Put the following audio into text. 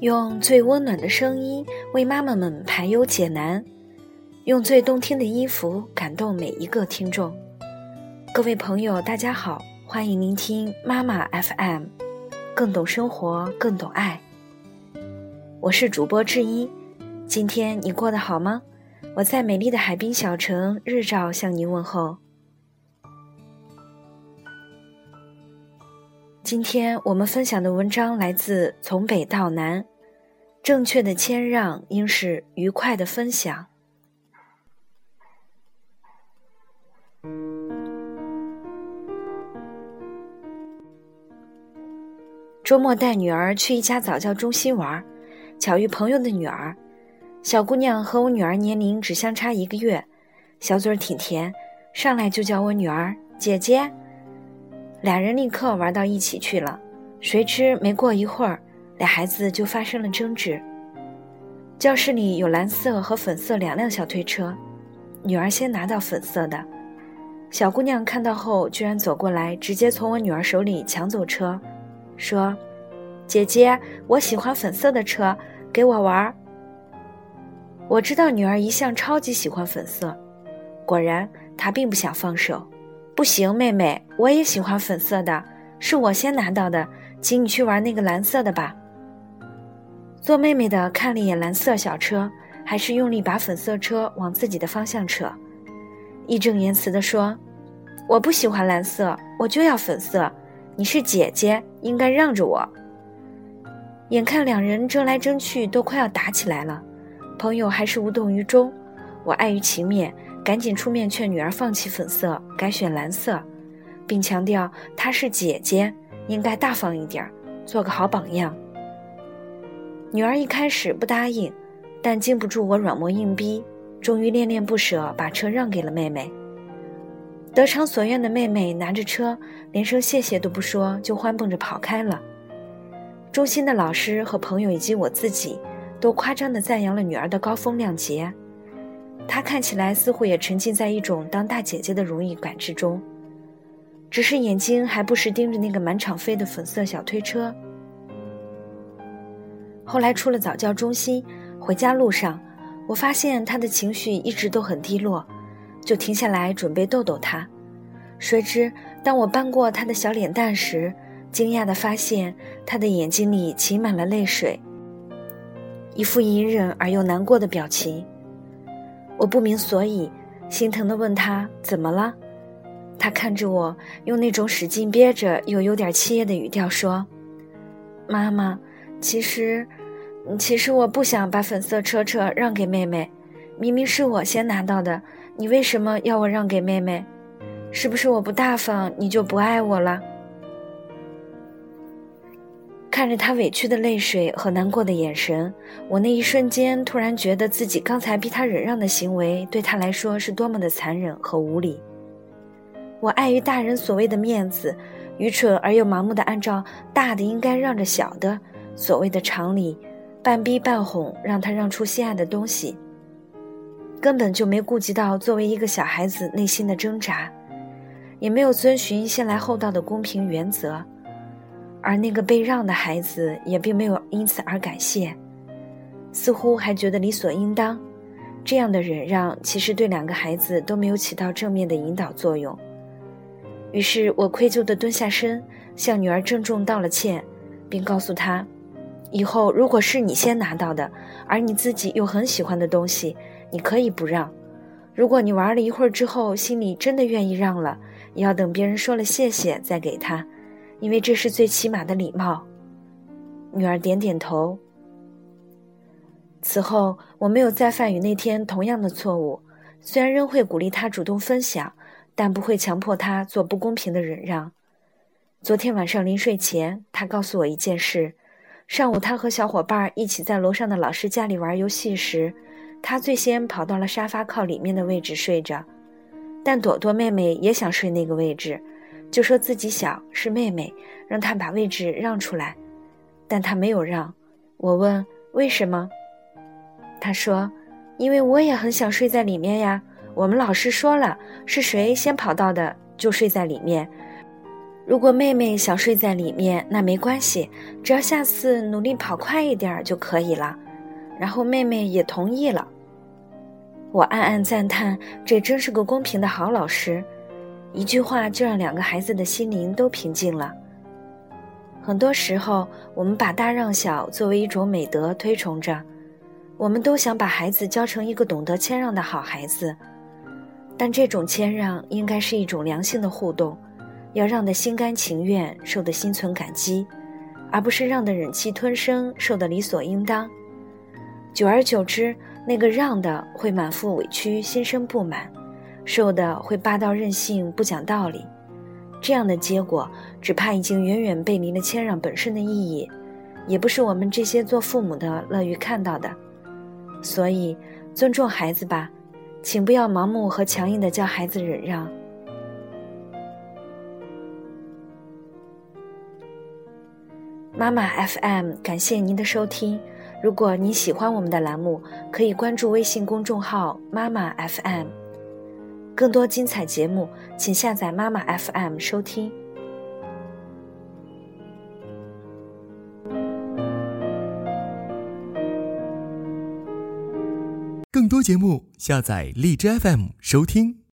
用最温暖的声音为妈妈们排忧解难，用最动听的音符感动每一个听众。各位朋友，大家好，欢迎聆听妈妈 FM，更懂生活，更懂爱。我是主播志一，今天你过得好吗？我在美丽的海滨小城日照向您问候。今天我们分享的文章来自《从北到南》。正确的谦让应是愉快的分享。周末带女儿去一家早教中心玩，巧遇朋友的女儿。小姑娘和我女儿年龄只相差一个月，小嘴儿挺甜，上来就叫我女儿姐姐。俩人立刻玩到一起去了。谁知没过一会儿。俩孩子就发生了争执。教室里有蓝色和粉色两辆小推车，女儿先拿到粉色的，小姑娘看到后居然走过来，直接从我女儿手里抢走车，说：“姐姐，我喜欢粉色的车，给我玩。”我知道女儿一向超级喜欢粉色，果然她并不想放手。不行，妹妹，我也喜欢粉色的，是我先拿到的，请你去玩那个蓝色的吧。做妹妹的看了一眼蓝色小车，还是用力把粉色车往自己的方向扯，义正言辞地说：“我不喜欢蓝色，我就要粉色。你是姐姐，应该让着我。”眼看两人争来争去，都快要打起来了，朋友还是无动于衷。我碍于情面，赶紧出面劝女儿放弃粉色，改选蓝色，并强调她是姐姐，应该大方一点，做个好榜样。女儿一开始不答应，但经不住我软磨硬逼，终于恋恋不舍，把车让给了妹妹。得偿所愿的妹妹拿着车，连声谢谢都不说，就欢蹦着跑开了。中心的老师和朋友以及我自己，都夸张地赞扬了女儿的高风亮节。她看起来似乎也沉浸在一种当大姐姐的荣誉感之中，只是眼睛还不时盯着那个满场飞的粉色小推车。后来出了早教中心，回家路上，我发现他的情绪一直都很低落，就停下来准备逗逗他。谁知当我搬过他的小脸蛋时，惊讶地发现他的眼睛里噙满了泪水，一副隐忍而又难过的表情。我不明所以，心疼地问他怎么了。他看着我，用那种使劲憋着又有点气噎的语调说：“妈妈。”其实，其实我不想把粉色车车让给妹妹，明明是我先拿到的，你为什么要我让给妹妹？是不是我不大方，你就不爱我了？看着他委屈的泪水和难过的眼神，我那一瞬间突然觉得自己刚才逼他忍让的行为，对他来说是多么的残忍和无理。我碍于大人所谓的面子，愚蠢而又盲目的按照大的应该让着小的。所谓的常理，半逼半哄，让他让出心爱的东西，根本就没顾及到作为一个小孩子内心的挣扎，也没有遵循先来后到的公平原则，而那个被让的孩子也并没有因此而感谢，似乎还觉得理所应当。这样的忍让，其实对两个孩子都没有起到正面的引导作用。于是我愧疚地蹲下身，向女儿郑重道了歉，并告诉她。以后如果是你先拿到的，而你自己又很喜欢的东西，你可以不让。如果你玩了一会儿之后，心里真的愿意让了，也要等别人说了谢谢再给他，因为这是最起码的礼貌。女儿点点头。此后我没有再犯与那天同样的错误，虽然仍会鼓励他主动分享，但不会强迫他做不公平的忍让。昨天晚上临睡前，他告诉我一件事。上午，他和小伙伴一起在楼上的老师家里玩游戏时，他最先跑到了沙发靠里面的位置睡着。但朵朵妹妹也想睡那个位置，就说自己小是妹妹，让他把位置让出来，但他没有让。我问为什么，他说：“因为我也很想睡在里面呀，我们老师说了，是谁先跑到的就睡在里面。如果妹妹想睡在里面，那没关系，只要下次努力跑快一点就可以了。然后妹妹也同意了。我暗暗赞叹，这真是个公平的好老师。一句话就让两个孩子的心灵都平静了。很多时候，我们把大让小作为一种美德推崇着，我们都想把孩子教成一个懂得谦让的好孩子。但这种谦让应该是一种良性的互动，要让的心甘情愿，受的心存感激，而不是让的忍气吞声，受的理所应当。久而久之，那个让的会满腹委屈，心生不满；瘦的会霸道任性，不讲道理。这样的结果，只怕已经远远背离了谦让本身的意义，也不是我们这些做父母的乐于看到的。所以，尊重孩子吧，请不要盲目和强硬的教孩子忍让。妈妈 FM，感谢您的收听。如果您喜欢我们的栏目，可以关注微信公众号“妈妈 FM”。更多精彩节目，请下载妈妈 FM 收听。更多节目，下载荔枝 FM 收听。